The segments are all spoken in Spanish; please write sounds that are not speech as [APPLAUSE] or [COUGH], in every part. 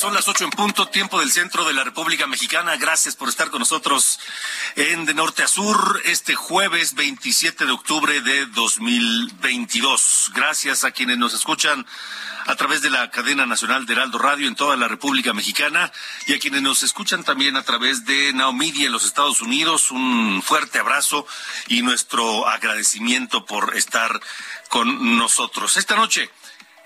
Son las ocho en punto, tiempo del centro de la República Mexicana. Gracias por estar con nosotros en De Norte a Sur este jueves 27 de octubre de 2022. Gracias a quienes nos escuchan a través de la cadena nacional de Heraldo Radio en toda la República Mexicana y a quienes nos escuchan también a través de Now Media en los Estados Unidos. Un fuerte abrazo y nuestro agradecimiento por estar con nosotros. Esta noche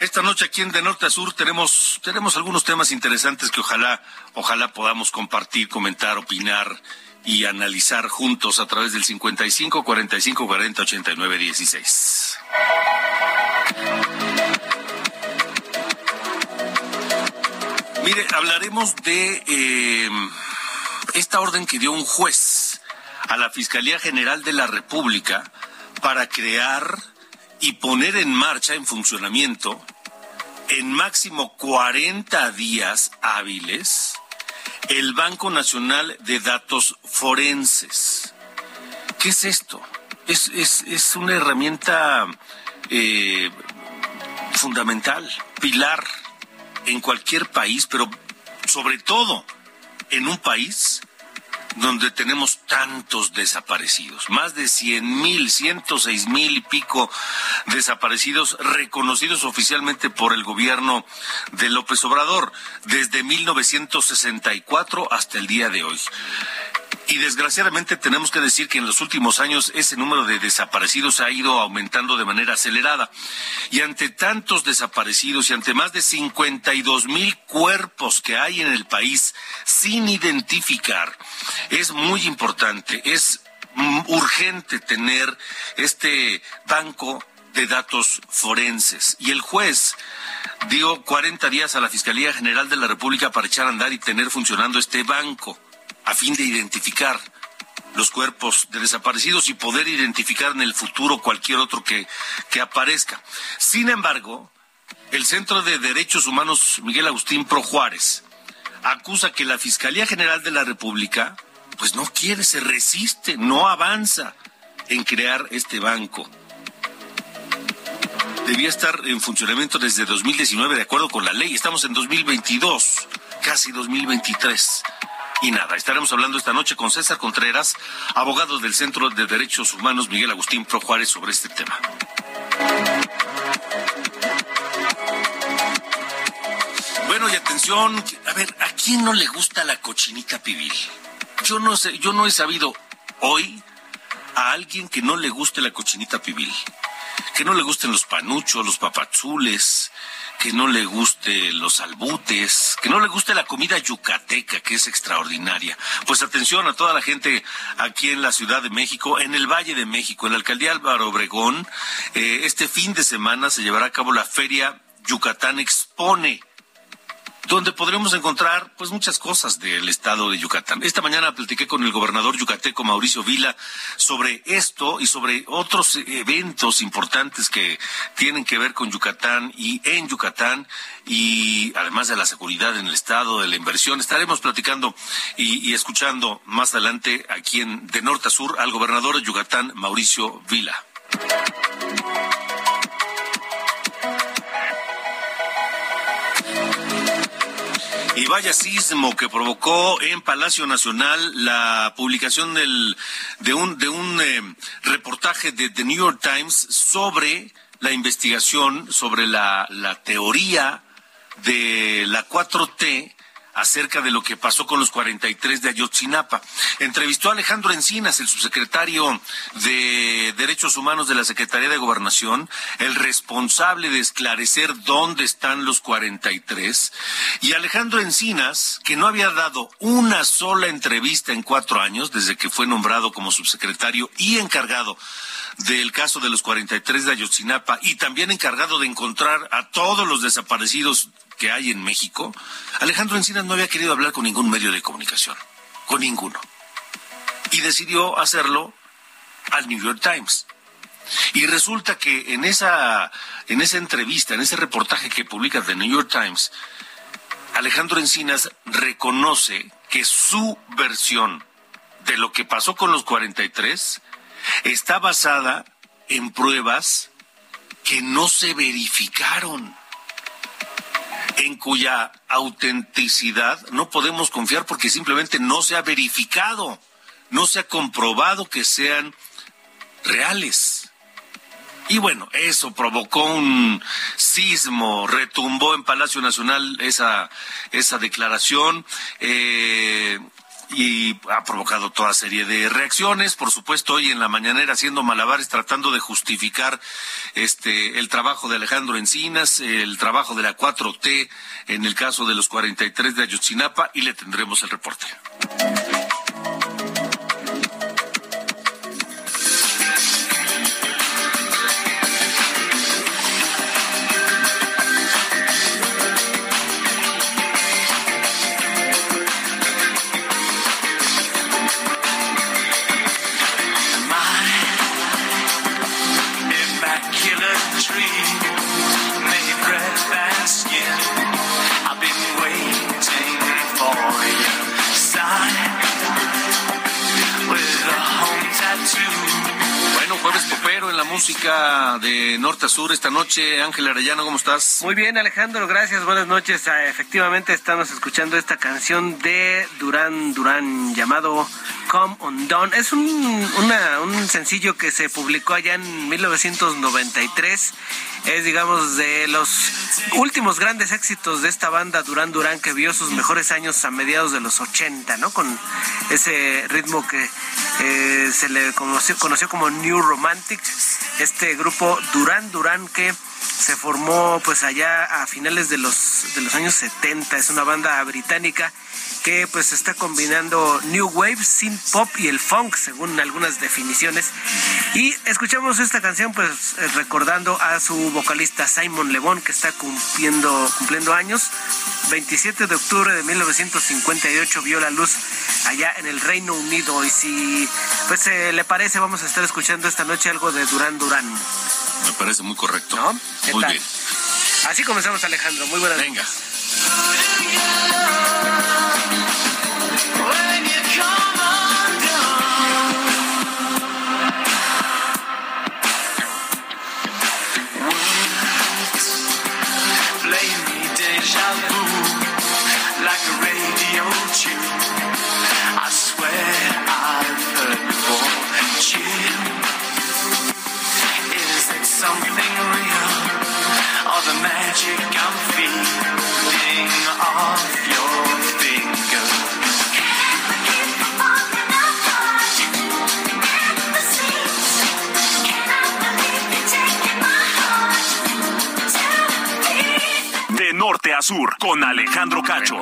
esta noche aquí en De Norte a Sur tenemos, tenemos algunos temas interesantes que ojalá, ojalá podamos compartir, comentar, opinar y analizar juntos a través del 55 45 40 89 16. Mire, hablaremos de eh, esta orden que dio un juez a la Fiscalía General de la República para crear y poner en marcha, en funcionamiento, en máximo 40 días hábiles, el Banco Nacional de Datos Forenses. ¿Qué es esto? Es, es, es una herramienta eh, fundamental, pilar en cualquier país, pero sobre todo en un país donde tenemos tantos desaparecidos, más de cien mil, ciento seis mil y pico desaparecidos reconocidos oficialmente por el gobierno de López Obrador desde 1964 hasta el día de hoy. Y desgraciadamente tenemos que decir que en los últimos años ese número de desaparecidos ha ido aumentando de manera acelerada. Y ante tantos desaparecidos y ante más de 52 mil cuerpos que hay en el país sin identificar, es muy importante, es urgente tener este banco de datos forenses. Y el juez dio 40 días a la Fiscalía General de la República para echar a andar y tener funcionando este banco a fin de identificar los cuerpos de desaparecidos y poder identificar en el futuro cualquier otro que, que aparezca. Sin embargo, el Centro de Derechos Humanos Miguel Agustín Pro Juárez acusa que la Fiscalía General de la República pues no quiere, se resiste, no avanza en crear este banco. Debía estar en funcionamiento desde 2019 de acuerdo con la ley. Estamos en 2022, casi 2023. Y nada, estaremos hablando esta noche con César Contreras, abogado del Centro de Derechos Humanos Miguel Agustín Pro Juárez, sobre este tema. Bueno, y atención, a ver, ¿a quién no le gusta la cochinita pibil? Yo no sé, yo no he sabido hoy a alguien que no le guste la cochinita pibil, que no le gusten los panuchos, los papazules, que no le guste los albutes, que no le guste la comida yucateca, que es extraordinaria. Pues atención a toda la gente aquí en la Ciudad de México, en el Valle de México, en la alcaldía Álvaro Obregón, eh, este fin de semana se llevará a cabo la feria Yucatán Expone donde podremos encontrar pues muchas cosas del estado de Yucatán. Esta mañana platiqué con el gobernador yucateco Mauricio Vila sobre esto y sobre otros eventos importantes que tienen que ver con Yucatán y en Yucatán y además de la seguridad en el estado, de la inversión. Estaremos platicando y, y escuchando más adelante aquí en de norte a sur al gobernador de Yucatán Mauricio Vila. Y vaya sismo que provocó en Palacio Nacional la publicación del, de un, de un eh, reportaje de The New York Times sobre la investigación, sobre la, la teoría de la 4T acerca de lo que pasó con los 43 de Ayotzinapa. Entrevistó a Alejandro Encinas, el subsecretario de Derechos Humanos de la Secretaría de Gobernación, el responsable de esclarecer dónde están los 43. Y Alejandro Encinas, que no había dado una sola entrevista en cuatro años, desde que fue nombrado como subsecretario y encargado del caso de los 43 de Ayotzinapa y también encargado de encontrar a todos los desaparecidos que hay en México, Alejandro Encinas no había querido hablar con ningún medio de comunicación, con ninguno. Y decidió hacerlo al New York Times. Y resulta que en esa, en esa entrevista, en ese reportaje que publica The New York Times, Alejandro Encinas reconoce que su versión de lo que pasó con los 43 está basada en pruebas que no se verificaron en cuya autenticidad no podemos confiar porque simplemente no se ha verificado, no se ha comprobado que sean reales. Y bueno, eso provocó un sismo, retumbó en Palacio Nacional esa, esa declaración. Eh, y ha provocado toda serie de reacciones. Por supuesto, hoy en la mañanera haciendo malabares tratando de justificar este el trabajo de Alejandro Encinas, el trabajo de la 4T en el caso de los 43 de Ayotzinapa y le tendremos el reporte. Música de norte a sur esta noche. Ángel Arellano, ¿cómo estás? Muy bien, Alejandro, gracias. Buenas noches. Ah, efectivamente, estamos escuchando esta canción de Durán Durán llamado Come On Down. Es un, un sencillo que se publicó allá en 1993 es digamos de los últimos grandes éxitos de esta banda Durán Durán que vio sus mejores años a mediados de los 80, ¿no? Con ese ritmo que eh, se le conoció, como New Romantic, este grupo Durán Durán que se formó pues allá a finales de los de los años 70, es una banda británica que pues está combinando New Wave, Synth Pop y el funk, según algunas definiciones. Y escuchamos esta canción pues eh, recordando a su vocalista Simon Le que está cumpliendo, cumpliendo años. 27 de octubre de 1958 vio la luz allá en el Reino Unido. Y si pues eh, le parece, vamos a estar escuchando esta noche algo de Durán Durán. Me parece muy correcto. ¿No? Muy bien. Así comenzamos, Alejandro. Muy buenas Venga. Norte a sur, con Alejandro Cacho.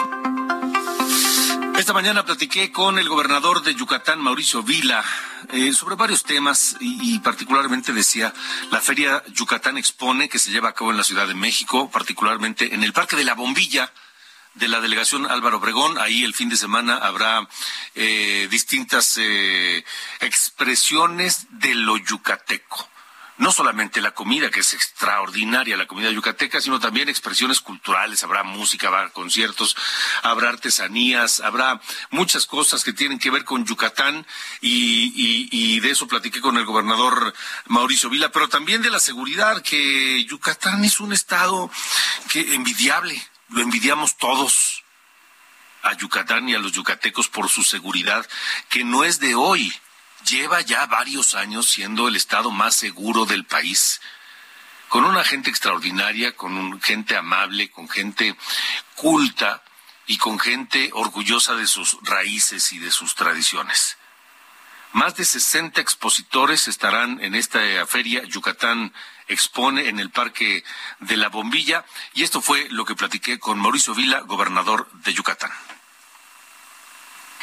Esta mañana platiqué con el gobernador de Yucatán, Mauricio Vila, eh, sobre varios temas y, particularmente decía la Feria Yucatán Expone que se lleva a cabo en la Ciudad de México, particularmente en el Parque de la Bombilla de la delegación Álvaro Obregón. Ahí el fin de semana habrá eh, distintas eh, expresiones de lo yucateco no solamente la comida, que es extraordinaria, la comida yucateca, sino también expresiones culturales, habrá música, habrá conciertos, habrá artesanías, habrá muchas cosas que tienen que ver con Yucatán. Y, y, de eso platiqué con el gobernador Mauricio Vila, pero también de la seguridad, que Yucatán es un estado que envidiable, lo envidiamos todos a Yucatán y a los yucatecos por su seguridad, que no es de hoy, lleva ya varios años siendo el estado más seguro del país con una gente extraordinaria, con gente amable, con gente culta y con gente orgullosa de sus raíces y de sus tradiciones. Más de 60 expositores estarán en esta feria. Yucatán expone en el Parque de la Bombilla. Y esto fue lo que platiqué con Mauricio Vila, gobernador de Yucatán.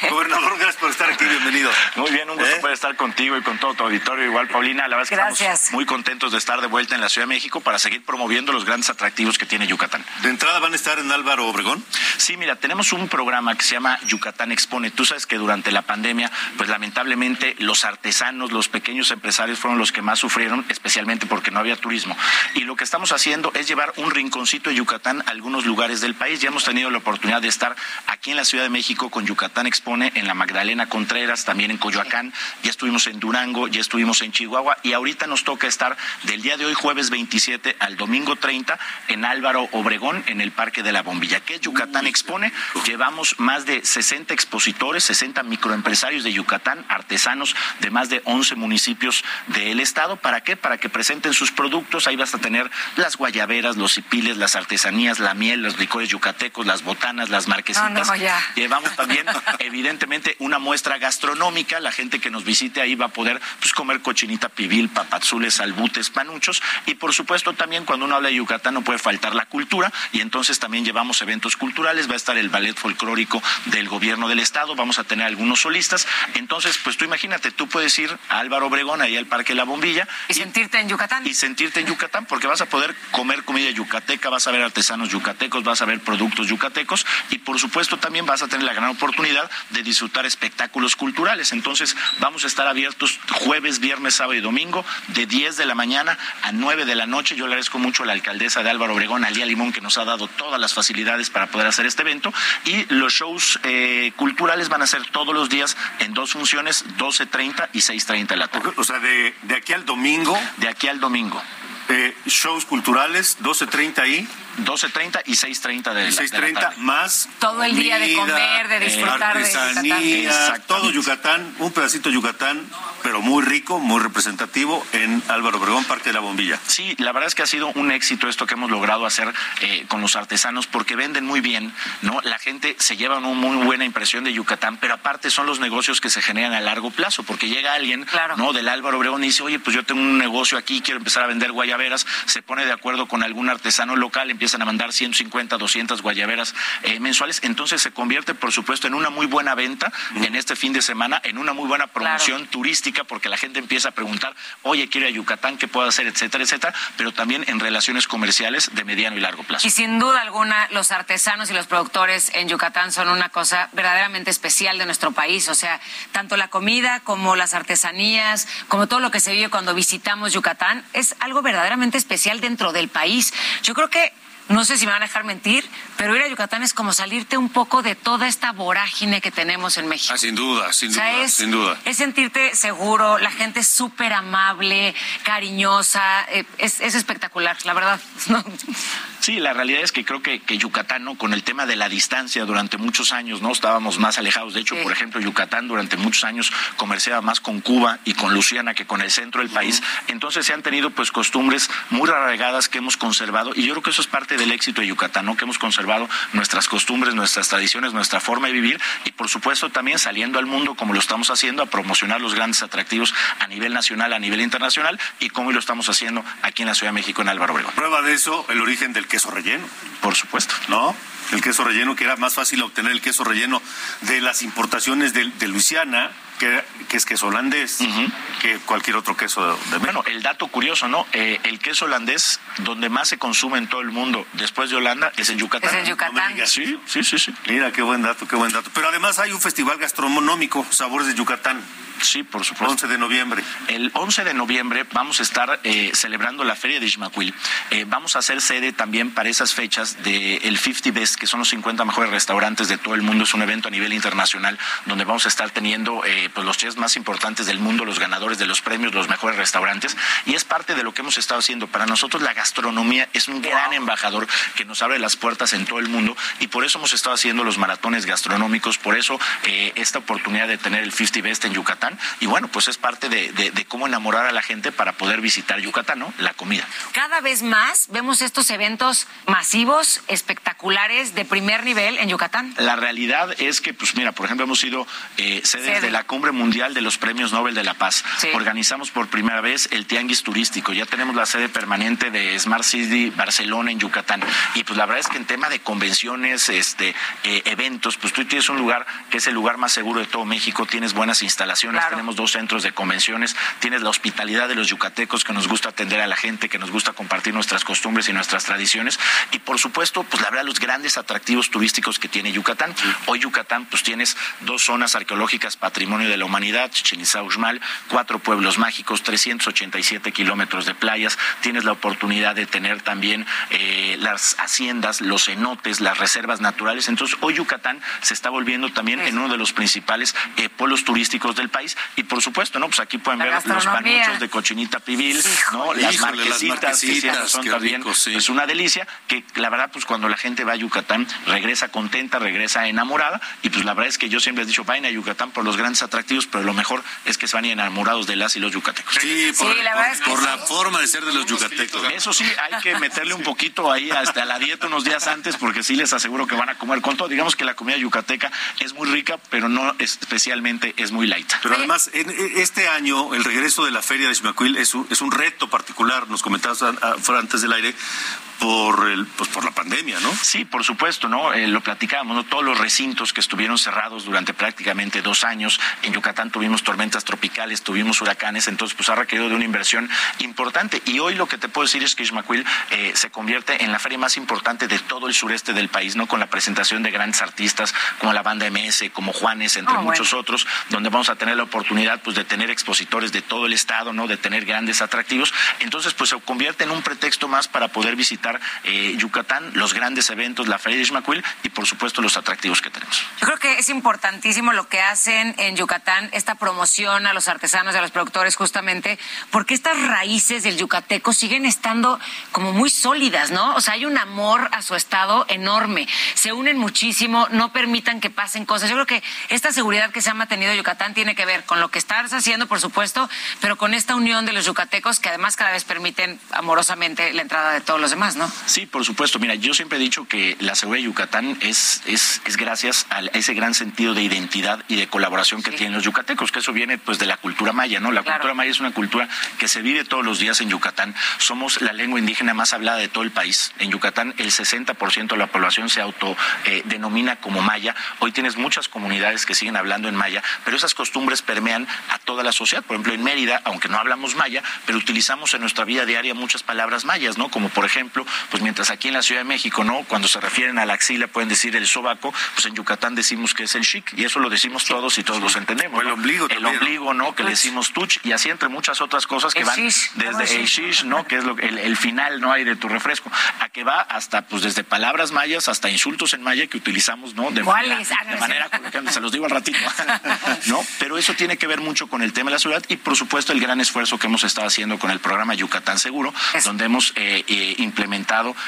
Gobernador, gracias por estar aquí, bienvenido. Muy bien, un gusto ¿Eh? poder estar contigo y con todo tu auditorio. Igual, Paulina, la verdad es que estamos muy contentos de estar de vuelta en la Ciudad de México para seguir promoviendo los grandes atractivos que tiene Yucatán. ¿De entrada van a estar en Álvaro Obregón? Sí, mira, tenemos un programa que se llama Yucatán Expone. Tú sabes que durante la pandemia, pues lamentablemente los artesanos, los pequeños empresarios fueron los que más sufrieron, especialmente porque no había turismo. Y lo que estamos haciendo es llevar un rinconcito de Yucatán a algunos lugares del país. Ya hemos tenido la oportunidad de estar aquí en la Ciudad de México con Yucatán Expone en la Magdalena Contreras, también en Coyoacán, ya estuvimos en Durango, ya estuvimos en Chihuahua y ahorita nos toca estar del día de hoy, jueves 27 al domingo 30, en Álvaro Obregón, en el Parque de la Bombilla. ¿Qué Yucatán expone? Llevamos más de 60 expositores, 60 microempresarios de Yucatán, artesanos de más de 11 municipios del estado. ¿Para qué? Para que presenten sus productos. Ahí vas a tener las guayaberas, los cipiles, las artesanías, la miel, los licores yucatecos, las botanas, las marquesitas. Llevamos también, [LAUGHS] evidentemente, una muestra gastronómica. La gente que nos visite ahí va a poder pues, comer cochinita pibil, papazules, albutes, panuchos. Y por supuesto, también cuando uno habla de Yucatán no puede faltar la cultura. Y entonces también llevamos eventos culturales. Va a estar el ballet folclórico del gobierno del estado. Vamos a tener algunos solistas. Entonces, pues tú imagínate, tú puedes ir a Álvaro Obregón, ahí al Parque La Bombilla. Y, sentirte en Yucatán. Y sentirte en Yucatán, porque vas a poder comer comida yucateca, vas a ver artesanos yucatecos, vas a ver productos yucatecos. Y por supuesto, también vas a tener la gran oportunidad de disfrutar espectáculos culturales. Entonces, vamos a estar abiertos jueves, viernes, sábado y domingo, de 10 de la mañana a 9 de la noche. Yo le agradezco mucho a la alcaldesa de Álvaro Obregón, Alía Limón, que nos ha dado todas las facilidades para poder hacer este evento. Y los shows eh, culturales van a ser todos los días en dos funciones, 12.30 y 6.30 de la tarde. O sea, de, de aquí al domingo. De aquí al domingo. Eh, shows culturales, 12.30 ahí. 12.30 y 6.30 de, 6.30 más todo el día de comer, de disfrutar de Yucatán. todo Yucatán, un pedacito de Yucatán, pero muy rico, muy representativo en Álvaro Obregón, Parque de la Bombilla. Sí, la verdad es que ha sido un éxito esto que hemos logrado hacer eh, con los artesanos porque venden muy bien, ¿no? La gente se lleva una muy buena impresión de Yucatán, pero aparte son los negocios que se generan a largo plazo, porque llega alguien, ¿no? Del Álvaro Obregón y dice, oye, pues yo tengo un negocio aquí, quiero empezar a vender guayaberas, se pone de acuerdo con algún artesano local, empiezan a mandar 150, 200 guayaberas eh, mensuales. Entonces se convierte, por supuesto, en una muy buena venta en este fin de semana, en una muy buena promoción turística, porque la gente empieza a preguntar, oye, quiero ir a Yucatán, ¿qué puedo hacer? etcétera, etcétera, pero también en relaciones comerciales de mediano y largo plazo. Y sin duda alguna, los artesanos y los productores en Yucatán son una cosa verdaderamente especial de nuestro país. O sea, tanto la comida como las artesanías, como todo lo que se vive cuando visitamos Yucatán, es algo verdaderamente especial dentro del país. Yo creo que no sé si me van a dejar mentir, pero ir a Yucatán es como salirte un poco de toda esta vorágine que tenemos en México. Ah, sin duda, sin duda, es, sin duda. Es sentirte seguro, la gente es súper amable, cariñosa, eh, es, espectacular, la verdad. [LAUGHS] Sí, la realidad es que creo que, que, Yucatán, ¿no? con el tema de la distancia, durante muchos años no estábamos más alejados. De hecho, por ejemplo, Yucatán durante muchos años comerciaba más con Cuba y con Luciana que con el centro del país. Entonces se han tenido pues costumbres muy arraigadas que hemos conservado y yo creo que eso es parte del éxito de Yucatán, ¿no? que hemos conservado nuestras costumbres, nuestras tradiciones, nuestra forma de vivir y por supuesto también saliendo al mundo como lo estamos haciendo a promocionar los grandes atractivos a nivel nacional, a nivel internacional y como lo estamos haciendo aquí en la Ciudad de México en Álvaro Obregón. Prueba de eso, el origen del queso relleno. Por supuesto. ¿No? El queso relleno, que era más fácil obtener el queso relleno de las importaciones de, de Luisiana, que, es queso holandés, que cualquier otro queso de, México. Bueno, el dato curioso, ¿no? Eh, el queso holandés, donde más se consume en todo el mundo después de Holanda, es en Yucatán. Es en Yucatán. sí, sí, sí, sí. Mira, qué buen dato, qué buen dato. Pero además hay un festival gastronómico, Sabores de Yucatán. Sí, por supuesto. 11 de noviembre. El 11 de noviembre vamos a estar eh, celebrando la Feria de Ismaquil. Eh, vamos a hacer sede también para esas fechas del 50 Best, que son los 50 mejores restaurantes de todo el mundo. Es un evento a nivel internacional donde vamos a estar teniendo eh, pues los chefs más importantes del mundo, los ganadores de los premios, los mejores restaurantes. Y es parte de lo que hemos estado haciendo. Para nosotros la gastronomía es un gran embajador que nos abre las puertas en todo el mundo y por eso hemos estado haciendo los maratones gastronómicos, por eso esta oportunidad de tener el 50 Best en Yucatán y bueno, pues es parte de, cómo enamorar a la gente para poder visitar Yucatán, ¿no? La comida. Cada vez más vemos estos eventos masivos, espectaculares, de primer nivel en Yucatán. La realidad es que, pues mira, por ejemplo, hemos sido eh, sedes de la Cumbre Mundial de los Premios Nobel de la Paz. Organizamos por primera vez el Tianguis Turístico. Ya tenemos la sede permanente de Smart City Barcelona en Yucatán. Y pues la verdad es que en tema de convenciones, este, eh, eventos, pues tú tienes un lugar que es el lugar más seguro de todo México, tienes buenas instalaciones, tenemos dos centros de convenciones, tienes la hospitalidad de los yucatecos que nos gusta atender a la gente, que nos gusta compartir nuestras costumbres y nuestras tradiciones y por supuesto, pues la verdad los grandes atractivos turísticos que tiene Yucatán. Hoy Yucatán pues tienes dos zonas arqueológicas patrimonio de la humanidad, Chichen Itza, Uxmal, cuatro pueblos mágicos, 387 kilómetros de playas, tienes la oportunidad de tener también eh, las haciendas, los cenotes, las reservas naturales. Entonces, hoy Yucatán se está volviendo también en uno de los principales eh, polos turísticos del país y por supuesto, ¿no? Pues aquí pueden ver los panuchos de cochinita pibil, ¿no? Las marquesitas, que son también es una delicia, que la verdad, pues cuando la gente va a Yucatán, regresa contenta, regresa enamorada, y pues la verdad es que yo siempre he dicho, vayan a Yucatán por los grandes atractivos, pero lo mejor es que se van enamorados de las y los yucatecos. Sí, por, la, forma de ser de los yucatecos. Eso sí, hay que meterle un poquito ahí hasta la dieta unos días antes, porque sí les aseguro que van a comer con todo. Digamos que la comida yucateca es muy rica, pero no especialmente es muy light. Pero además, en este año, el regreso de la Feria de Ximacuil es un, es un reto particular, nos comentabas antes del aire, por el pues por la pandemia, ¿no? Sí, por supuesto, ¿no? Eh, lo platicábamos, ¿no? Todos los recintos que estuvieron cerrados durante prácticamente dos años. En Yucatán tuvimos tormentas tropicales, tuvimos huracanes, entonces pues ha requerido de una inversión importante. Y hoy lo que te puedo decir es que Ismaquil eh, se convierte en la feria más importante de todo el sureste del país, ¿no? Con la presentación de grandes artistas como la banda MS, como Juanes, entre ah, muchos otros, donde vamos a tener la oportunidad pues de tener expositores de todo el estado, ¿no? De tener grandes atractivos. Entonces pues se convierte en un pretexto más para poder visitar eh, Yucatán, los grandes eventos, la Feria de y por supuesto los atractivos que tenemos. Yo creo que es importantísimo lo que hacen en Yucatán, esta promoción a los artesanos y a los productores justamente, porque estas raíces del yucateco siguen estando como muy sólidas, ¿no? O sea, hay un amor a su estado enorme, se unen muchísimo, no permitan que pasen cosas. Yo creo que esta seguridad que se ha mantenido Yucatán tiene que ver con lo que estás haciendo, por supuesto, pero con esta unión de los yucatecos que además cada vez permiten amorosamente la entrada de todos los demás, ¿no? Sí, por supuesto. Mira, yo siempre he dicho que la seguridad de Yucatán es, es, es gracias a ese gran sentido de identidad y de colaboración que tienen los yucatecos, que eso viene pues de la cultura maya, ¿no? La cultura maya es una cultura que se vive todos los días en Yucatán. Somos la lengua indígena más hablada de todo el país. En Yucatán el 60% de la población se autodenomina eh, como maya. Hoy tienes muchas comunidades que siguen hablando en maya, pero esas costumbres permean a toda la sociedad. Por ejemplo, en Mérida, aunque no hablamos maya, pero utilizamos en nuestra vida diaria muchas palabras mayas, ¿no? Como por ejemplo, pues mientras aquí en la Ciudad de México, ¿no? Cuando se refieren a la axila pueden decir el sobaco, pues en Yucatán decimos que es el chic, y eso lo decimos todos y todos los entendemos. el ombligo El ombligo, ¿no? Que le decimos tuch, y así entre muchas otras cosas que van desde el shish, ¿no? Que es lo, el, el final, ¿no? Hay de tu refresco, a que va hasta, pues desde palabras mayas hasta insultos en maya que utilizamos, ¿no? De manera, de manera se los digo al ratito, [LAUGHS] ¿no? Pero eso tiene que ver mucho con el tema de la seguridad y, por supuesto, el gran esfuerzo que hemos estado haciendo con el programa Yucatán Seguro, donde hemos eh, eh, implementado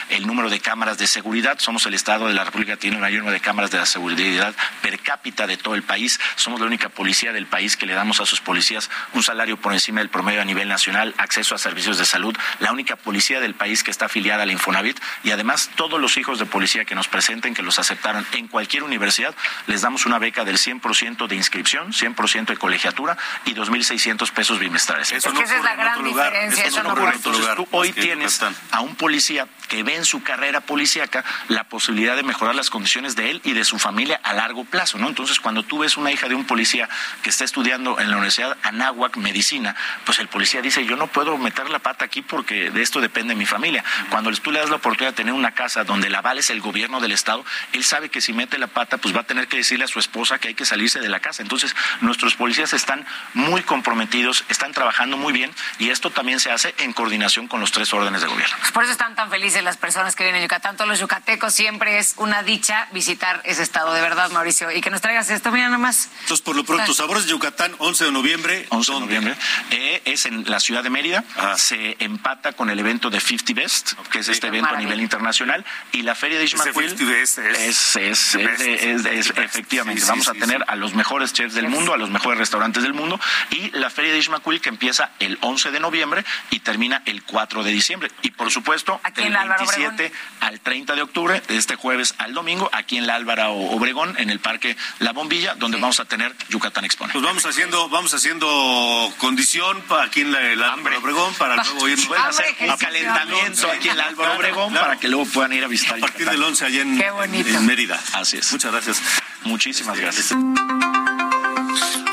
el número de cámaras de seguridad. Somos el Estado de la República que tiene un mayor número de cámaras de la seguridad per cápita de todo el país. Somos la única policía del país que le damos a sus policías un salario por encima del promedio a nivel nacional, acceso a servicios de salud. La única policía del país que está afiliada al Infonavit y además todos los hijos de policía que nos presenten, que los aceptaron en cualquier universidad, les damos una beca del 100% de inscripción, 100% de colegiatura y 2.600 pesos bimestrales. Eso esa es la gran diferencia. Eso, no Entonces tú hoy tienes a un policía que ve en su carrera policíaca la posibilidad de mejorar las condiciones de él y de su familia a largo plazo, ¿no? Entonces, cuando tú ves una hija de un policía que está estudiando en la Universidad Anáhuac Medicina, pues el policía dice, yo no puedo meter la pata aquí porque de esto depende mi familia. Cuando tú le das la oportunidad de tener una casa donde la aval es el gobierno del Estado, él sabe que si mete la pata, pues va a tener que decirle a su esposa que hay que salirse de la casa. Entonces, nuestros policías están muy comprometidos, están trabajando muy bien y esto también se hace en coordinación con los tres órdenes de gobierno. Por eso están tan felices las personas que vienen a Yucatán, todos los yucatecos, siempre es una dicha visitar ese estado, de verdad, Mauricio. Y que nos traigas esto, mira nomás. Entonces, por lo pronto, Sabores de Yucatán, 11 de noviembre. 11 de noviembre. Eh, es en la ciudad de Mérida. Ah. Se empata con el evento de 50 Best, que es este evento a nivel internacional. Y la feria de Ishmael es, es, es, es, efectivamente. Vamos a tener a los mejores chefs del mundo, a los mejores restaurantes del mundo. Y la feria de Ishmael que empieza el 11 de noviembre y termina el 4 de diciembre. Y por supuesto, del 27 al 30 de octubre, de este jueves al domingo, aquí en la Álvaro Obregón, en el Parque La Bombilla, donde vamos a tener Yucatán Expone. Pues vamos haciendo, vamos haciendo condición aquí en la, Álvaro Obregón para luego [LAUGHS] ir a hacer un calentamiento aquí en la Álvaro Obregón para que luego puedan ir a visitar. A partir del 11 allá en, en Mérida. Así es. Muchas gracias. Muchísimas gracias.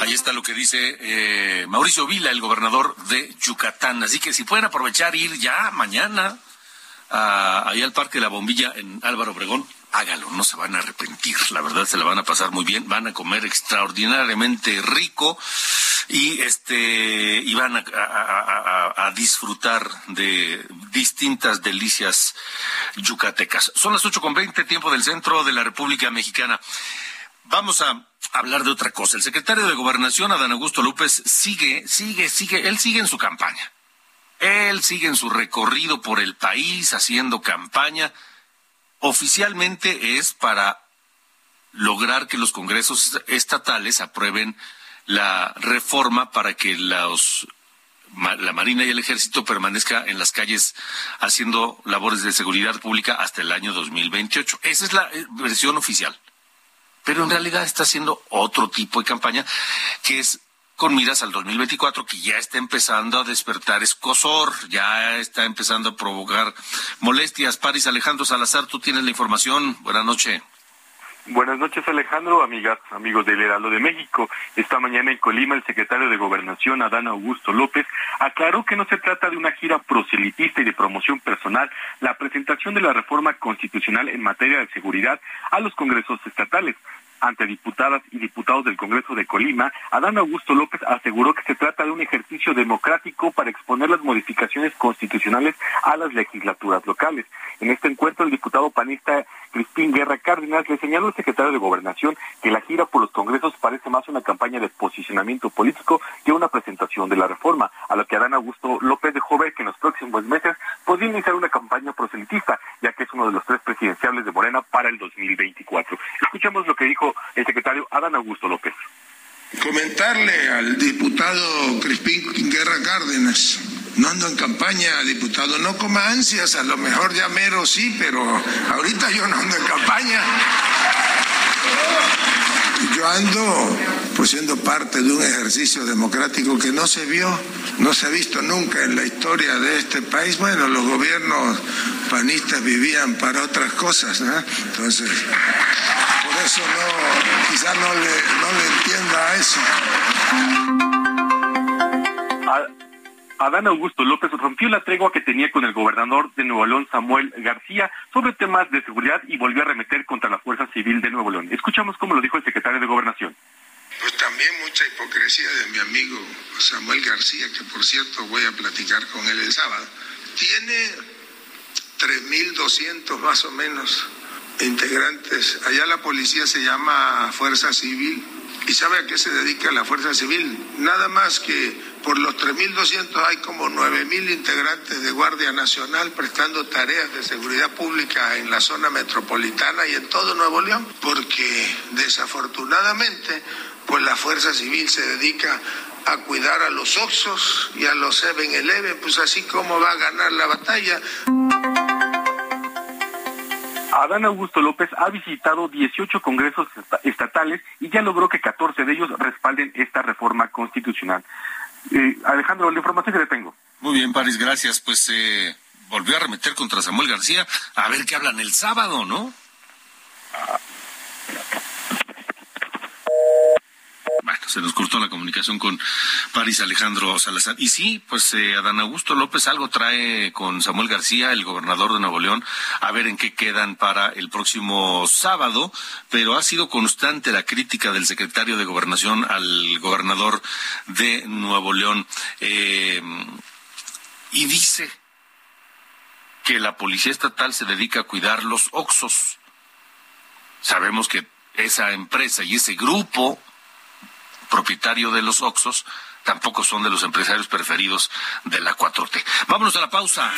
Ahí está lo que dice eh, Mauricio Vila, el gobernador de Yucatán. Así que si pueden aprovechar ir ya mañana a, ahí al Parque de la Bombilla en Álvaro Obregón, hágalo, no se van a arrepentir. La verdad se la van a pasar muy bien, van a comer extraordinariamente rico y este y van a, a disfrutar de distintas delicias yucatecas. Son las ocho con veinte, tiempo del centro de la República Mexicana. Vamos a hablar de otra cosa. El secretario de Gobernación, Adán Augusto López, sigue, sigue, sigue, él sigue en su campaña. Él sigue en su recorrido por el país haciendo campaña. Oficialmente es para lograr que los congresos estatales aprueben la reforma para que la Marina y el Ejército permanezca en las calles haciendo labores de seguridad pública hasta el año 2028. Esa es la eh, versión oficial pero en realidad está haciendo otro tipo de campaña que es con miras al 2024, que ya está empezando a despertar escosor, ya está empezando a provocar molestias. Paris Alejandro Salazar, tú tienes la información. Buenas noches. Buenas noches, Alejandro, amigas, amigos del Heraldo de México. Esta mañana en Colima, el secretario de Gobernación, Adán Augusto López, aclaró que no se trata de una gira proselitista y de promoción personal, la presentación de la reforma constitucional en materia de seguridad a los congresos estatales, ante diputadas y diputados del Congreso de Colima, Adán Augusto López aseguró que se trata de un ejercicio democrático para exponer las modificaciones constitucionales a las legislaturas locales. En este encuentro, el diputado panista Crispín Guerra Cárdenas le señaló al secretario de Gobernación que la gira por los congresos parece más una campaña de posicionamiento político que una presentación de la reforma, a lo que Adán Augusto López dejó ver que en los próximos meses podría iniciar una campaña proselitista, ya que es uno de los tres presidenciales de Morena para el 2024. Escuchemos lo que dijo el secretario Adán Augusto López. Comentarle al diputado Crispín Guerra Cárdenas, no ando en campaña, diputado, no coma ansias, a lo mejor ya mero sí, pero ahorita yo no ando en campaña. Yo ando pues siendo parte de un ejercicio democrático que no se vio, no se ha visto nunca en la historia de este país. Bueno, los gobiernos panistas vivían para otras cosas, ¿no? Entonces, por eso no, quizás no le, no le entienda a eso. Adán Augusto López rompió la tregua que tenía con el gobernador de Nuevo León, Samuel García, sobre temas de seguridad y volvió a remeter contra la Fuerza Civil de Nuevo León. Escuchamos cómo lo dijo el secretario de Gobernación. Pues también mucha hipocresía de mi amigo Samuel García, que por cierto voy a platicar con él el sábado. Tiene 3.200 más o menos integrantes. Allá la policía se llama Fuerza Civil. ¿Y sabe a qué se dedica la Fuerza Civil? Nada más que por los 3.200 hay como 9.000 integrantes de Guardia Nacional prestando tareas de seguridad pública en la zona metropolitana y en todo Nuevo León, porque desafortunadamente pues la Fuerza Civil se dedica a cuidar a los Oxos y a los 7-Eleven, pues así como va a ganar la batalla. Adán Augusto López ha visitado 18 congresos estatales y ya logró que 14 de ellos respalden esta reforma constitucional. Eh, Alejandro, la información que le tengo. Muy bien, París, gracias. Pues eh, volvió a remeter contra Samuel García. A ver qué hablan el sábado, ¿no? Bueno, se nos cortó la comunicación con París Alejandro Salazar. Y sí, pues eh, Adán Augusto López algo trae con Samuel García, el gobernador de Nuevo León, a ver en qué quedan para el próximo sábado, pero ha sido constante la crítica del secretario de Gobernación al gobernador de Nuevo León. Eh, y dice que la policía estatal se dedica a cuidar los oxos. Sabemos que esa empresa y ese grupo propietario de los Oxos, tampoco son de los empresarios preferidos de la 4T. Vámonos a la pausa.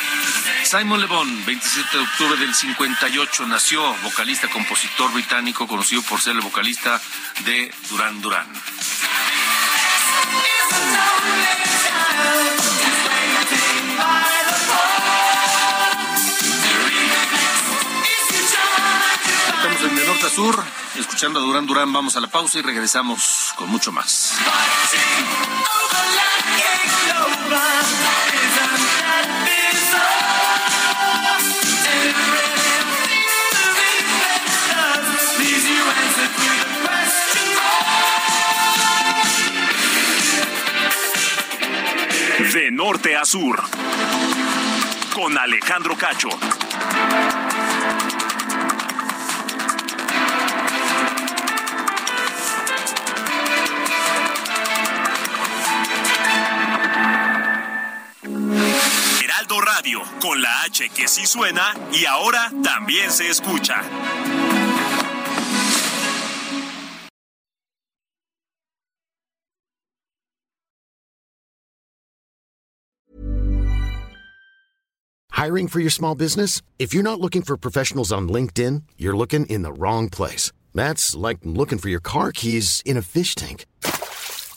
Simon Le Bon, 27 de octubre del 58, nació vocalista, compositor británico, conocido por ser el vocalista de Duran Duran. Sur, escuchando a Durán Durán. Vamos a la pausa y regresamos con mucho más. De norte a sur. Con Alejandro Cacho. Heraldo Radio, con la H que sí suena y ahora también se escucha. Hiring for your small business? If you're not looking for professionals on LinkedIn, you're looking in the wrong place. That's like looking for your car keys in a fish tank.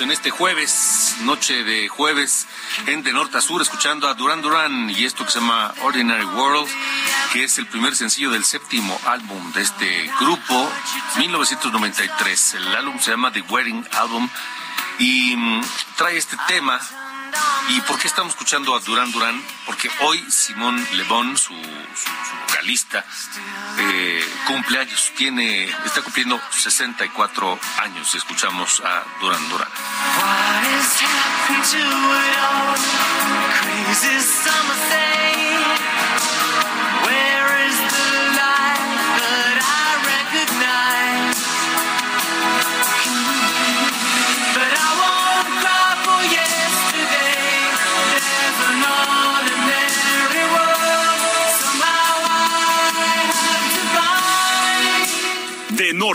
En este jueves, noche de jueves, en de norte a sur, escuchando a Duran Duran y esto que se llama Ordinary World, que es el primer sencillo del séptimo álbum de este grupo, 1993. El álbum se llama The Wedding Album y mm, trae este tema. ¿Y por qué estamos escuchando a Duran Duran? Porque hoy Simón Le Bon, su, su, vocalista, eh, cumpleaños, tiene, está cumpliendo 64 años y escuchamos a. What has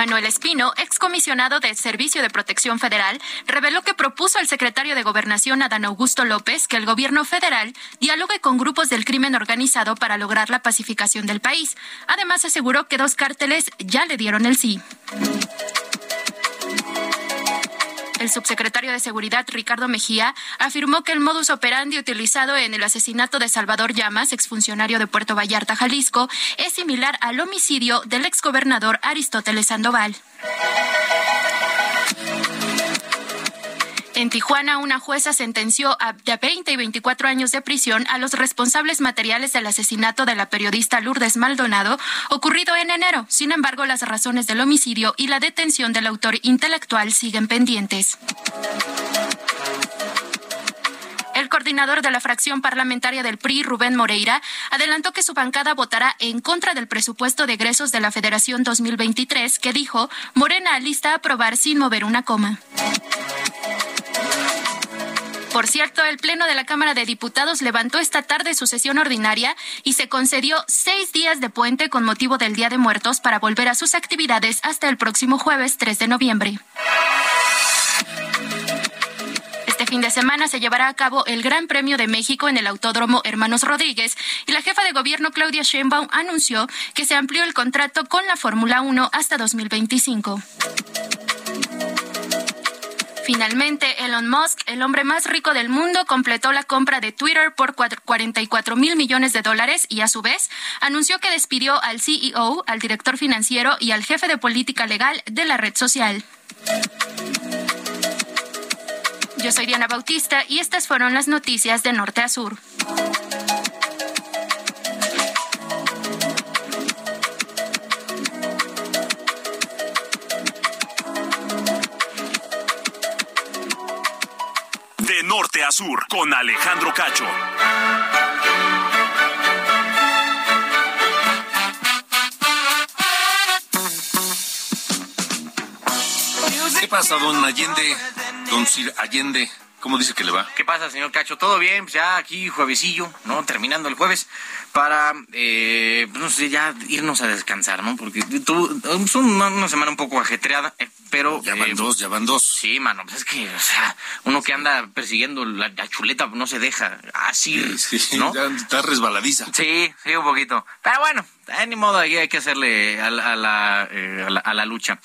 Manuel Espino, excomisionado del Servicio de Protección Federal, reveló que propuso al secretario de Gobernación, Adán Augusto López, que el gobierno federal dialogue con grupos del crimen organizado para lograr la pacificación del país. Además, aseguró que dos cárteles ya le dieron el sí. El subsecretario de Seguridad, Ricardo Mejía, afirmó que el modus operandi utilizado en el asesinato de Salvador Llamas, exfuncionario de Puerto Vallarta, Jalisco, es similar al homicidio del exgobernador Aristóteles Sandoval. Tijuana, una jueza sentenció a de 20 y 24 años de prisión a los responsables materiales del asesinato de la periodista Lourdes Maldonado, ocurrido en enero. Sin embargo, las razones del homicidio y la detención del autor intelectual siguen pendientes. El coordinador de la fracción parlamentaria del PRI, Rubén Moreira, adelantó que su bancada votará en contra del presupuesto de egresos de la Federación 2023, que dijo Morena lista a aprobar sin mover una coma. Por cierto, el Pleno de la Cámara de Diputados levantó esta tarde su sesión ordinaria y se concedió seis días de puente con motivo del Día de Muertos para volver a sus actividades hasta el próximo jueves 3 de noviembre. Este fin de semana se llevará a cabo el Gran Premio de México en el Autódromo Hermanos Rodríguez y la jefa de gobierno Claudia Sheinbaum anunció que se amplió el contrato con la Fórmula 1 hasta 2025. Finalmente, Elon Musk, el hombre más rico del mundo, completó la compra de Twitter por 44 mil millones de dólares y a su vez anunció que despidió al CEO, al director financiero y al jefe de política legal de la red social. Yo soy Diana Bautista y estas fueron las noticias de norte a sur. Norte a sur, con Alejandro Cacho. ¿Qué pasa, don Allende? Don Sir Allende, ¿cómo dice que le va? ¿Qué pasa, señor Cacho? ¿Todo bien? Pues ya aquí juevesillo, ¿no? Terminando el jueves para, eh, pues no sé, ya irnos a descansar, ¿no? Porque es una, una semana un poco ajetreada, eh, pero... Ya van eh, dos, ya van dos. Sí, mano, pues es que, o sea, uno que anda persiguiendo la, la chuleta no se deja así, Sí, ¿no? ya está resbaladiza. Sí, sí, un poquito. Pero bueno, eh, ni modo, ahí hay que hacerle a, la- a la, eh, a la- a la lucha.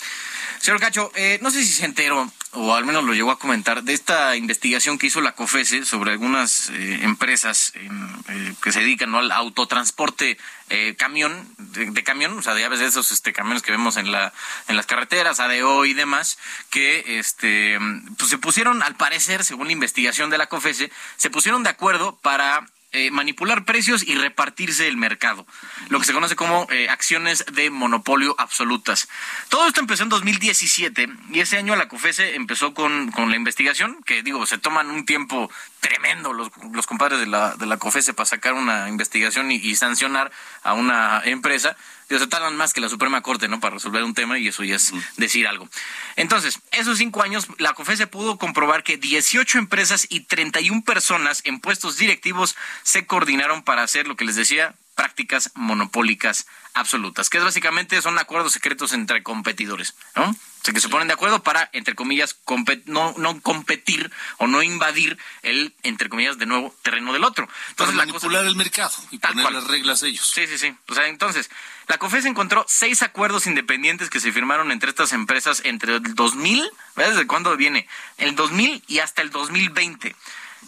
Señor Cacho, eh, no sé si se enteró, o al menos lo llegó a comentar, de esta investigación que hizo la COFESE sobre algunas eh, empresas eh, que se dedican ¿no? al autotransporte eh, camión, de, de camión, o sea, ya ves de esos este, camiones que vemos en, la, en las carreteras, ADO y demás, que este, pues se pusieron, al parecer, según la investigación de la COFESE, se pusieron de acuerdo para eh, manipular precios y repartirse el mercado, lo que se conoce como eh, acciones de monopolio absolutas. Todo esto empezó en 2017 y ese año la COFESE empezó con, con la investigación, que digo, se toman un tiempo tremendo los, los compadres de la, de la COFESE para sacar una investigación y, y sancionar a una empresa. Se tardan más que la Suprema Corte, ¿no? Para resolver un tema y eso ya es decir algo. Entonces, esos cinco años, la COFESE pudo comprobar que 18 empresas y 31 personas en puestos directivos se coordinaron para hacer lo que les decía, prácticas monopólicas absolutas, que es básicamente son acuerdos secretos entre competidores, ¿no? O sea, que se ponen de acuerdo para, entre comillas, compe- no, no competir o no invadir el, entre comillas, de nuevo, terreno del otro. Para Entonces, la cosa- manipular el mercado y Tal poner cual. las reglas ellos. Sí, sí, sí. O sea, entonces, la COFES encontró seis acuerdos independientes que se firmaron entre estas empresas entre el 2000, ¿ves desde cuándo viene? El 2000 y hasta el 2020.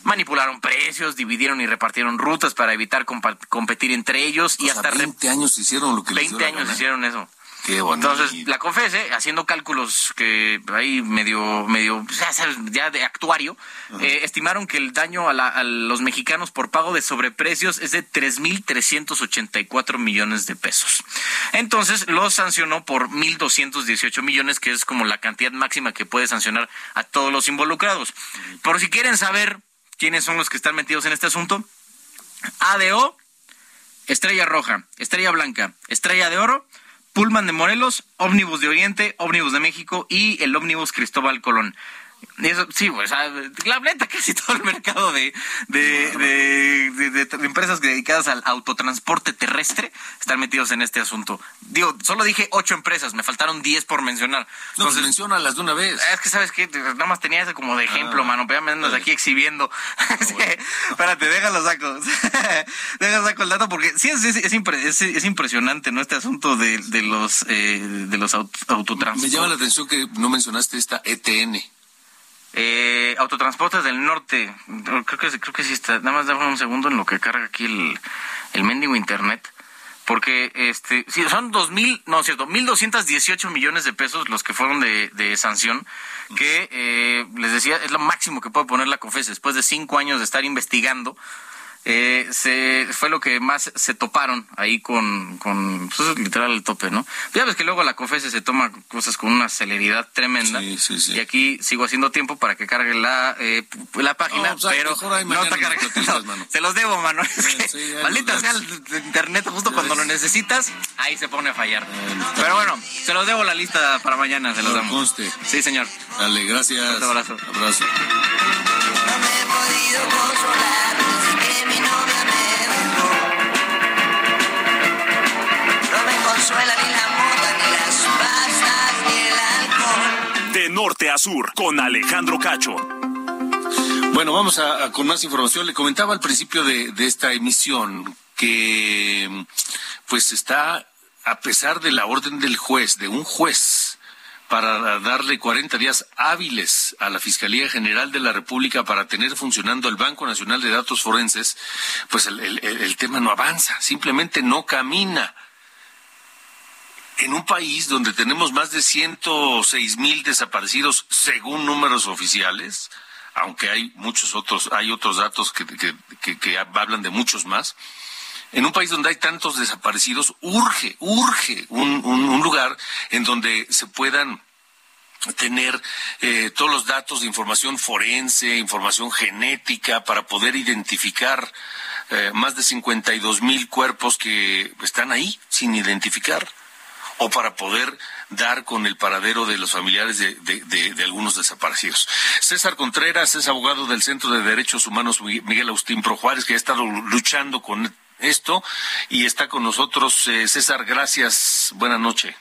Manipularon precios, dividieron y repartieron rutas para evitar competir entre ellos y sea, hasta re- 20 años hicieron lo que les 20 dio la años hicieron eso. Qué. Entonces, la COFESE, haciendo cálculos que ahí medio, medio, ya sabes, ya de actuario, eh, estimaron que el daño a, la- a los mexicanos por pago de sobreprecios es de 3.384 millones de pesos. Entonces, lo sancionó por 1.218 millones, que es como la cantidad máxima que puede sancionar a todos los involucrados. Por si quieren saber quiénes son los que están metidos en este asunto, ADO, Estrella Roja, Estrella Blanca, Estrella de Oro, Pullman de Morelos, Ómnibus de Oriente, Ómnibus de México y el Ómnibus Cristóbal Colón. Eso, sí, pues, la neta, casi [LAUGHS] todo el mercado de, de, de, empresas dedicadas al autotransporte terrestre están metidos en este asunto. Digo, solo dije ocho empresas, me faltaron diez por mencionar. No, pues menciónalas de una vez. Es que, ¿sabes qué? Nada más tenía eso como de ejemplo, Ah, mano, pero ya me andas aquí exhibiendo. [LAUGHS] Sí, Espérate, déjalo saco. [LAUGHS] déjalo saco el dato porque sí es, es, es impre- es- es impresionante, ¿no? Este asunto de, de los, eh, de los aut- autotransportes. Me llama la atención que no mencionaste esta ETN. Eh, autotransportes del norte. Creo que, creo que sí está. Nada más dame un segundo en lo que carga aquí el, el mendigo internet. Porque este, sí, son dos mil, no, cierto, mil doscientos dieciocho millones de pesos los que fueron de, de sanción, que eh, les decía, es lo máximo que puede poner la COFES después de cinco años de estar investigando. Eh, se, fue lo que más se toparon ahí con, con pues es literal el tope, ¿no? Ya ves que luego la COFESE se toma cosas con una celeridad tremenda. Y aquí sigo haciendo tiempo para que cargue la, eh, la página, No, pues, pero no mañana cargando. platicas, [LAUGHS] mano. Se los debo, mano. [LAUGHS] Maldita sea el internet, justo cuando lo necesitas, ahí se pone a fallar. Pero bueno, se los debo la lista para mañana, se los No, damos. conste. Sí, señor. Dale, gracias. Un abrazo. Abrazo. No norte a sur, con Alejandro Cacho. Bueno, vamos a, con más información. Le comentaba al principio de, de esta emisión que pues está, a pesar de la orden del juez, de un juez, para darle 40 días hábiles a la Fiscalía General de la República para tener funcionando el Banco Nacional de Datos Forenses, pues el- el tema no avanza, simplemente no camina. En un país donde tenemos más de 106 mil desaparecidos según números oficiales, aunque hay muchos otros, hay otros datos que, hablan de muchos más, en un país donde hay tantos desaparecidos, urge, urge un lugar en donde se puedan tener eh, todos los datos de información forense, información genética, para poder identificar eh, más de 52 mil cuerpos que están ahí sin identificar, o para poder dar con el paradero de los familiares de, de- de- de algunos desaparecidos. César Contreras es abogado del Centro de Derechos Humanos Miguel Agustín Pro Juárez, que ha estado luchando con esto y está con nosotros. Eh, César, gracias. Buenas noches.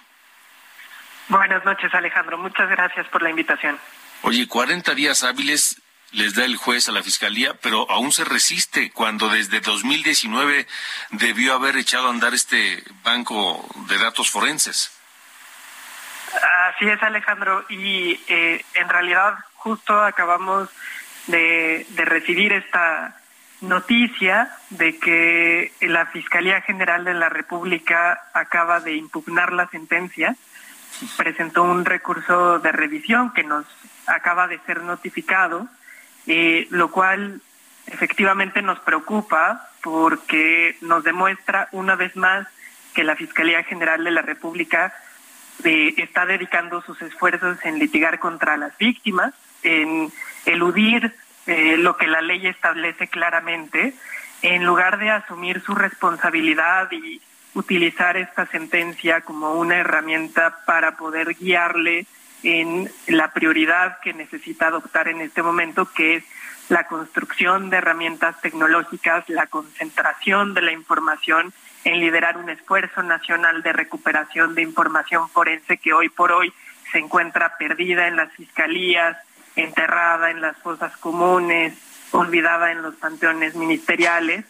Buenas noches, Alejandro. Muchas gracias por la invitación. Oye, 40 días hábiles les da el juez a la fiscalía, pero aún se resiste cuando desde 2019 debió haber echado a andar este banco de datos forenses. Así es, Alejandro. Y eh, en realidad justo acabamos de, de recibir esta noticia de que la Fiscalía General de la República acaba de impugnar la sentencia. Presentó un recurso de revisión que nos acaba de ser notificado, eh, lo cual efectivamente nos preocupa porque nos demuestra una vez más que la Fiscalía General de la República eh, está dedicando sus esfuerzos en litigar contra las víctimas, en eludir eh, lo que la ley establece claramente, en lugar de asumir su responsabilidad y utilizar esta sentencia como una herramienta para poder guiarle en la prioridad que necesita adoptar en este momento, que es la construcción de herramientas tecnológicas, la concentración de la información en liderar un esfuerzo nacional de recuperación de información forense que hoy por hoy se encuentra perdida en las fiscalías, enterrada en las fosas comunes, olvidada en los panteones ministeriales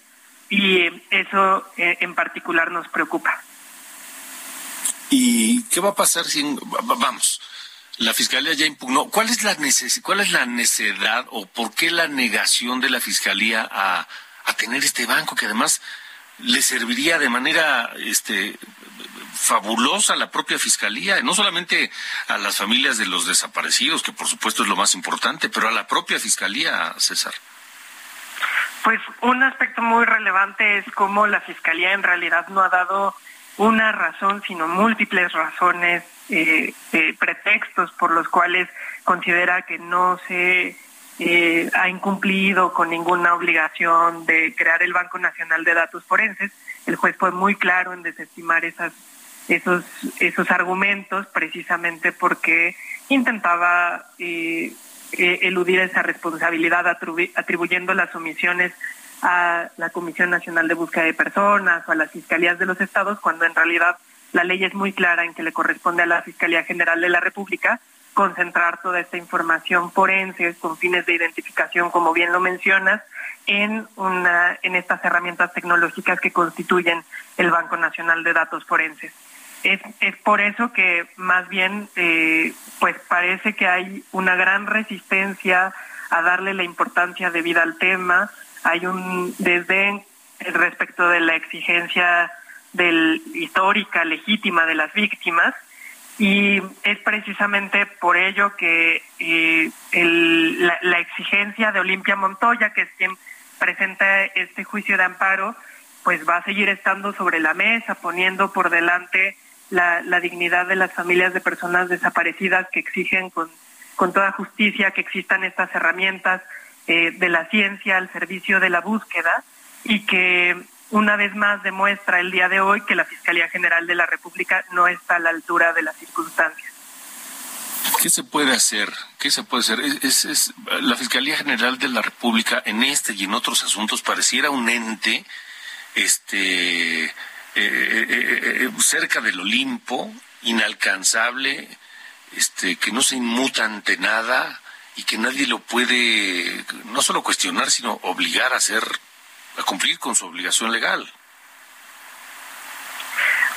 y eh, eso eh, en particular nos preocupa. ¿Y qué va a pasar si, va- va- vamos, la fiscalía ya impugnó? ¿Cuál es la neces cuál es la necedad o por qué la negación de la fiscalía a, a tener este banco que además le serviría de manera este fabulosa a la propia fiscalía, no solamente a las familias de los desaparecidos, que por supuesto es lo más importante, pero a la propia fiscalía, César. Pues un aspecto muy relevante es cómo la Fiscalía en realidad no ha dado una razón, sino múltiples razones, eh, eh, pretextos por los cuales considera que no se eh, ha incumplido con ninguna obligación de crear el Banco Nacional de Datos Forenses. El juez fue muy claro en desestimar esas, esos, esos argumentos precisamente porque intentaba eh, eludir esa responsabilidad atribu- atribuyendo las omisiones a la Comisión Nacional de Búsqueda de Personas o a las fiscalías de los estados, cuando en realidad la ley es muy clara en que le corresponde a la Fiscalía General de la República concentrar toda esta información forense con fines de identificación, como bien lo mencionas, en una en estas herramientas tecnológicas que constituyen el Banco Nacional de Datos Forenses. Es, es por eso que más bien eh, pues parece que hay una gran resistencia a darle la importancia debida al tema. Hay un desdén respecto de la exigencia del histórica legítima de las víctimas y es precisamente por ello que eh, la, exigencia de Olimpia Montoya, que es quien presenta este juicio de amparo, pues va a seguir estando sobre la mesa, poniendo por delante la, la dignidad de las familias de personas desaparecidas que exigen con, con toda justicia que existan estas herramientas eh, de la ciencia al servicio de la búsqueda y que una vez más demuestra el día de hoy que la Fiscalía General de la República no está a la altura de las circunstancias. ¿Qué se puede hacer? ¿Qué se puede hacer? Es, la Fiscalía General de la República en este y en otros asuntos pareciera un ente este eh, eh, eh, cerca del Olimpo, inalcanzable, este que no se inmuta ante nada y que nadie lo puede no solo cuestionar, sino obligar a hacer a cumplir con su obligación legal.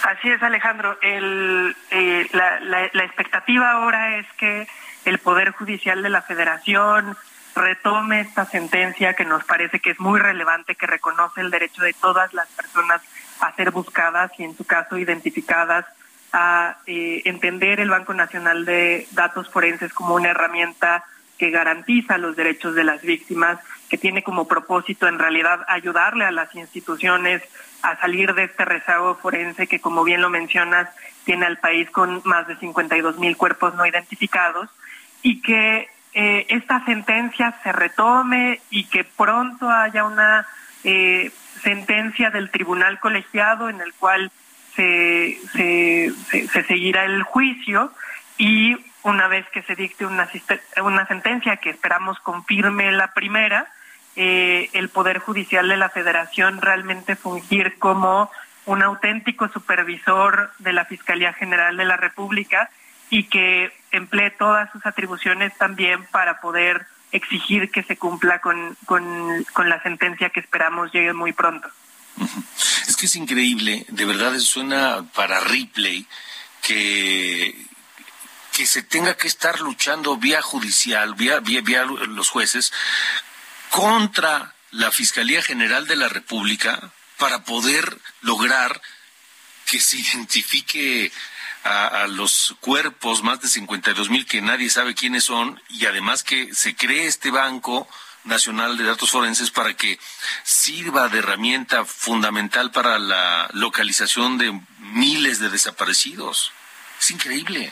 Así es, Alejandro. Eh, la expectativa ahora es que el Poder Judicial de la Federación retome esta sentencia que nos parece que es muy relevante, que reconoce el derecho de todas las personas a ser buscadas y en su caso identificadas, a eh, entender el Banco Nacional de Datos Forenses como una herramienta que garantiza los derechos de las víctimas, que tiene como propósito en realidad ayudarle a las instituciones a salir de este rezago forense que, como bien lo mencionas, tiene al país con más de 52 mil cuerpos no identificados y que eh, esta sentencia se retome y que pronto haya una eh, sentencia del tribunal colegiado en el cual se, se, se- se seguirá el juicio y una vez que se dicte una, sentencia que esperamos confirme la primera, eh, el Poder Judicial de la Federación realmente fungir como un auténtico supervisor de la Fiscalía General de la República y que emplee todas sus atribuciones también para poder exigir que se cumpla con, con, con la sentencia que esperamos llegue muy pronto. Es que es increíble, de verdad suena para Ripley que, que se tenga que estar luchando vía judicial, vía, vía, los jueces, contra la Fiscalía General de la República para poder lograr que se identifique a, a los cuerpos, más de 52 mil que nadie sabe quiénes son, y además que se cree este banco nacional de datos forenses para que sirva de herramienta fundamental para la localización de miles de desaparecidos. Es increíble.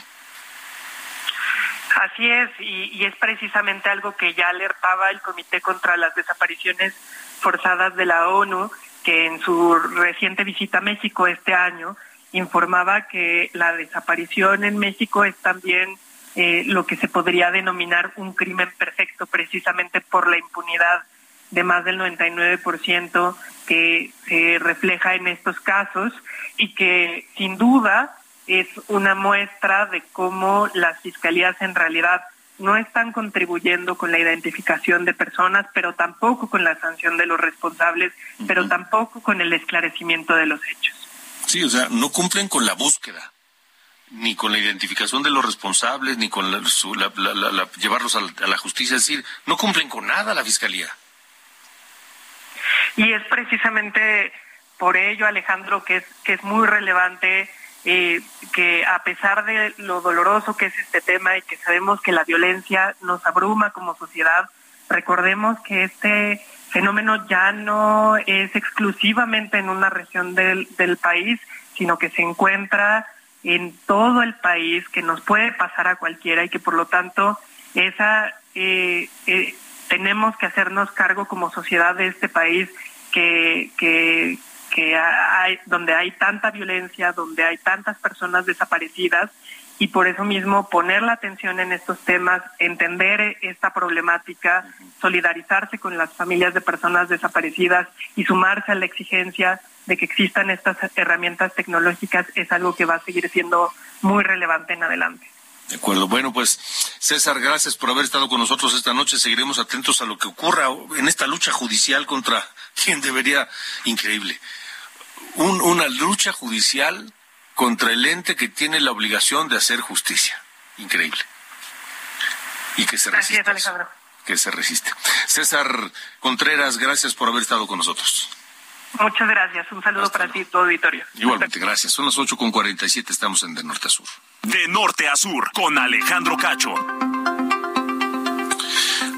Así es, y, es precisamente algo que ya alertaba el Comité contra las Desapariciones Forzadas de la ONU, que en su reciente visita a México este año informaba que la desaparición en México es también eh, lo que se podría denominar un crimen perfecto, precisamente por la impunidad de más del 99% que se refleja en estos casos y que sin duda es una muestra de cómo las fiscalías en realidad no están contribuyendo con la identificación de personas, pero tampoco con la sanción de los responsables, pero tampoco con el esclarecimiento de los hechos. Sí, o sea, no cumplen con la búsqueda, ni con la identificación de los responsables, ni con la- su- la- la- la- la- llevarlos a la, a la justicia. Es decir, no cumplen con nada la fiscalía. Y es precisamente por ello, Alejandro, que es, que es muy relevante eh, que a pesar de lo doloroso que es este tema y que sabemos que la violencia nos abruma como sociedad, recordemos que este fenómeno ya no es exclusivamente en una región del, del país, sino que se encuentra en todo el país, que nos puede pasar a cualquiera y que por lo tanto esa eh, eh, tenemos que hacernos cargo como sociedad de este país que, que, que hay, donde hay tanta violencia, donde hay tantas personas desaparecidas y por eso mismo poner la atención en estos temas, entender esta problemática, solidarizarse con las familias de personas desaparecidas y sumarse a la exigencia de que existan estas herramientas tecnológicas es algo que va a seguir siendo muy relevante en adelante. De acuerdo. Bueno, pues César, gracias por haber estado con nosotros esta noche. Seguiremos atentos a lo que ocurra en esta lucha judicial contra quien debería, increíble, una lucha judicial contra el ente que tiene la obligación de hacer justicia. Increíble. Y que se resiste. Gracias, Alejandro. Que se resiste. César Contreras, gracias por haber estado con nosotros. Muchas gracias. Un saludo para ti tu auditorio. Igualmente, gracias. Son las ocho con siete. estamos en De Norte a Sur. De Norte a Sur, con Alejandro Cacho.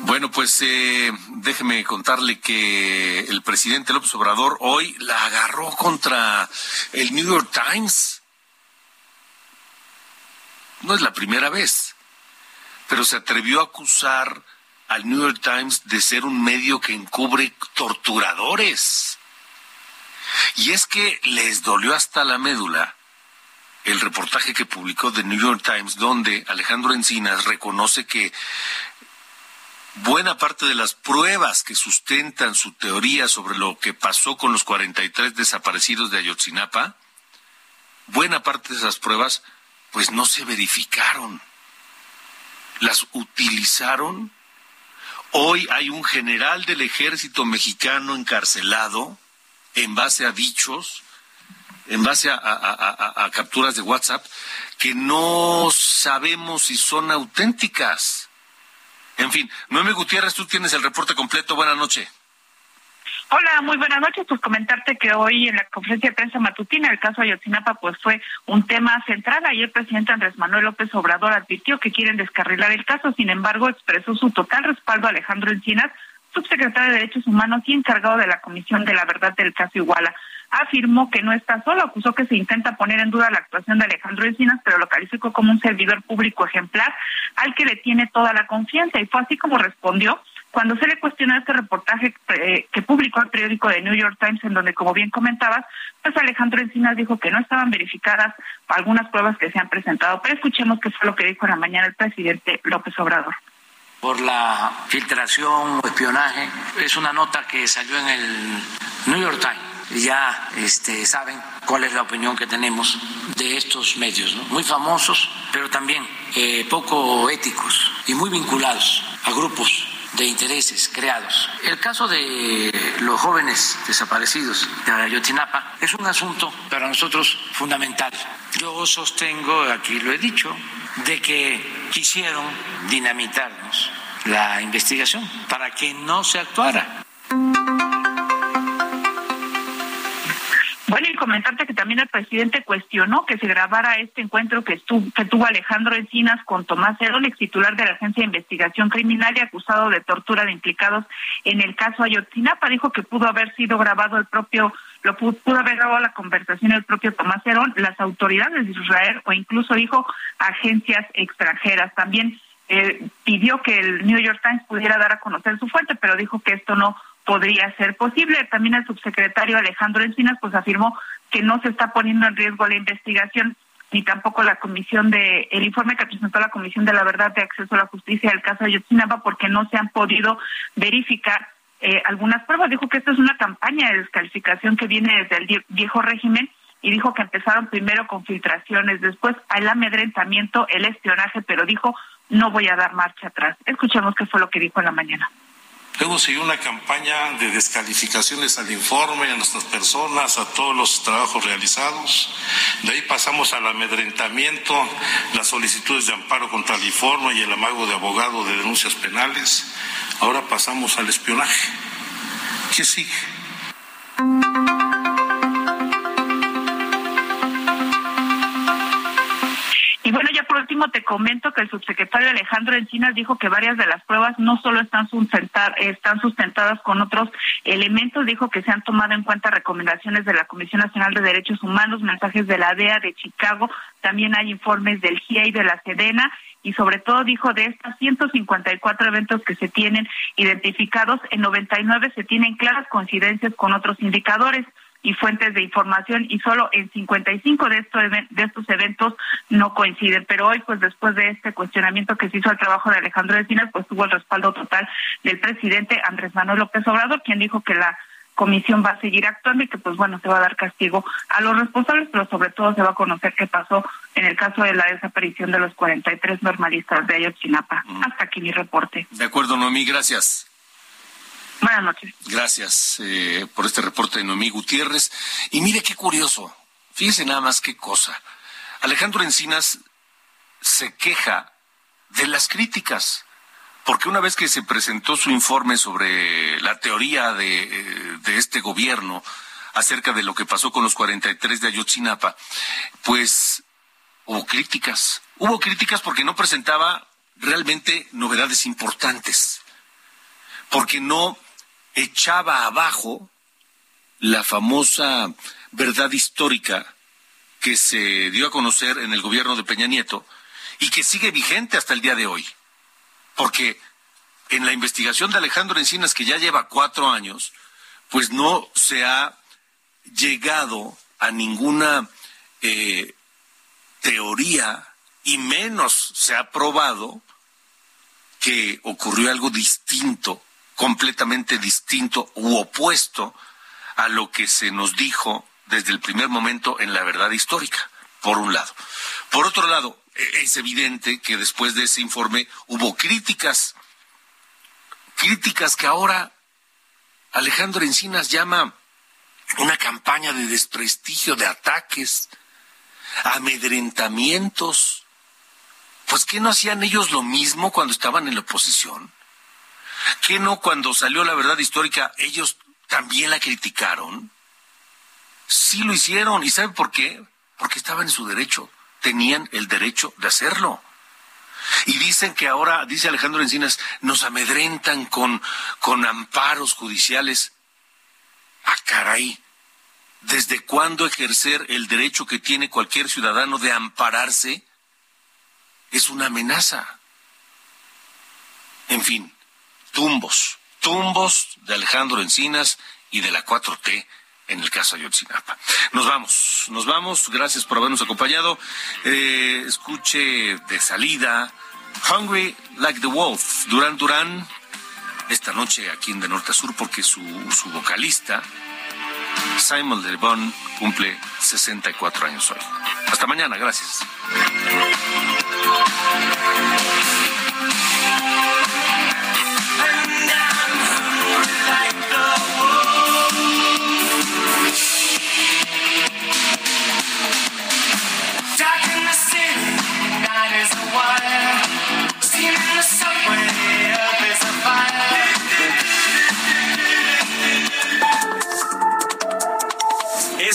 Bueno, pues eh, déjeme contarle que el presidente López Obrador hoy la agarró contra el New York Times. No es la primera vez, pero se atrevió a acusar al New York Times de ser un medio que encubre torturadores. Y es que les dolió hasta la médula el reportaje que publicó The New York Times, donde Alejandro Encinas reconoce que buena parte de las pruebas que sustentan su teoría sobre lo que pasó con los 43 desaparecidos de Ayotzinapa, buena parte de esas pruebas pues no se verificaron. Las utilizaron. Hoy hay un general del ejército mexicano encarcelado en base a dichos, en base a, capturas de WhatsApp, que no sabemos si son auténticas. En fin, Noemi Gutiérrez, tú tienes el reporte completo. Buenas noches. Hola, muy buenas noches. Pues comentarte que hoy en la conferencia de prensa matutina el caso Ayotzinapa pues fue un tema central. Ayer el presidente Andrés Manuel López Obrador advirtió que quieren descarrilar el caso. Sin embargo, expresó su total respaldo a Alejandro Encinas subsecretario de Derechos Humanos y encargado de la Comisión de la Verdad del caso Iguala. Afirmó que no está solo, acusó que se intenta poner en duda la actuación de Alejandro Encinas, pero lo calificó como un servidor público ejemplar al que le tiene toda la confianza. Y fue así como respondió cuando se le cuestionó este reportaje eh, que publicó el periódico de New York Times, en donde, como bien comentabas, pues Alejandro Encinas dijo que no estaban verificadas algunas pruebas que se han presentado. Pero escuchemos qué fue lo que dijo en la mañana el presidente López Obrador por la filtración o espionaje. Es una nota que salió en el New York Times. Ya este, saben cuál es la opinión que tenemos de estos medios, muy famosos, pero también eh, poco éticos y muy vinculados a grupos de intereses creados. El caso de los jóvenes desaparecidos de Ayotzinapa es un asunto para nosotros fundamental. Yo sostengo, aquí lo he dicho, de que quisieron dinamitarnos la investigación para que no se actuara. Bueno, y comentarte que también el presidente cuestionó que se grabara este encuentro que, que tuvo Alejandro Encinas con Tomás Herón, ex titular de la Agencia de Investigación Criminal y acusado de tortura de implicados en el caso Ayotzinapa. Dijo que pudo haber sido grabado el propio lo pudo, haber grabado la conversación el propio Tomás Herón, las autoridades de Israel o incluso dijo agencias extranjeras. También eh, pidió que el New York Times pudiera dar a conocer su fuente, pero dijo que esto no podría ser posible. También el subsecretario Alejandro Encinas pues afirmó que no se está poniendo en riesgo la investigación ni tampoco la comisión de el informe que presentó la Comisión de la Verdad de Acceso a la Justicia del caso Ayotzinapa porque no se han podido verificar eh, algunas pruebas. Dijo que esta es una campaña de descalificación que viene desde el viejo régimen y dijo que empezaron primero con filtraciones, después al amedrentamiento, el espionaje, pero dijo no voy a dar marcha atrás. Escuchemos qué fue lo que dijo en la mañana. Luego siguió una campaña de descalificaciones al informe, a nuestras personas, a todos los trabajos realizados. De ahí pasamos al amedrentamiento, las solicitudes de amparo contra el informe y el amago de abogado de denuncias penales. Ahora pasamos al espionaje. ¿Qué sigue? Último te comento que el subsecretario Alejandro Encinas dijo que varias de las pruebas no solo están, están sustentadas con otros elementos, dijo que se han tomado en cuenta recomendaciones de la Comisión Nacional de Derechos Humanos, mensajes de la DEA de Chicago, también hay informes del GIA y de la SEDENA, y sobre todo dijo de estas 154 eventos que se tienen identificados, en 99 se tienen claras coincidencias con otros indicadores. Y fuentes de información y solo en 55 de estos de estos eventos no coinciden. Pero hoy, pues después de este cuestionamiento que se hizo al trabajo de Alejandro Encinas, pues tuvo el respaldo total del presidente Andrés Manuel López Obrador, quien dijo que la comisión va a seguir actuando y que pues bueno se va a dar castigo a los responsables, pero sobre todo se va a conocer qué pasó en el caso de la desaparición de los 43 normalistas de Ayotzinapa. Hasta aquí mi reporte. De acuerdo, Noemí, gracias. Buenas noches. Gracias eh, por este reporte de Noemí Gutiérrez. Y mire qué curioso, fíjese nada más qué cosa. Alejandro Encinas se queja de las críticas porque una vez que se presentó su informe sobre la teoría de, eh, de este gobierno acerca de lo que pasó con los 43 de Ayotzinapa, pues hubo críticas. Hubo críticas porque no presentaba realmente novedades importantes, porque no echaba abajo la famosa verdad histórica que se dio a conocer en el gobierno de Peña Nieto y que sigue vigente hasta el día de hoy. Porque en la investigación de Alejandro Encinas, que ya lleva cuatro años, pues no se ha llegado a ninguna eh, teoría y menos se ha probado que ocurrió algo distinto, completamente distinto u opuesto a lo que se nos dijo desde el primer momento en la verdad histórica, por un lado. Por otro lado, es evidente que después de ese informe hubo críticas, críticas que ahora Alejandro Encinas llama una campaña de desprestigio, de ataques, amedrentamientos. Pues ¿qué no hacían ellos lo mismo cuando estaban en la oposición? ¿Qué no cuando salió la verdad histórica ellos también la criticaron? Sí lo hicieron. ¿Y sabe por qué? Porque estaban en su derecho tenían el derecho de hacerlo. Y dicen que ahora, dice Alejandro Encinas, nos amedrentan con, con amparos judiciales. Ah, caray. ¿Desde cuándo ejercer el derecho que tiene cualquier ciudadano de ampararse es una amenaza? En fin, tumbos, tumbos de Alejandro Encinas y de la 4T en el caso de Ayotzinapa. Nos vamos, nos vamos. Gracias por habernos acompañado. Eh, escuche de salida Hungry Like the Wolf, Durán Durán, esta noche aquí en De Norte a Sur, porque su, su vocalista, Simon Le Bon, cumple 64 años hoy. Hasta mañana, gracias.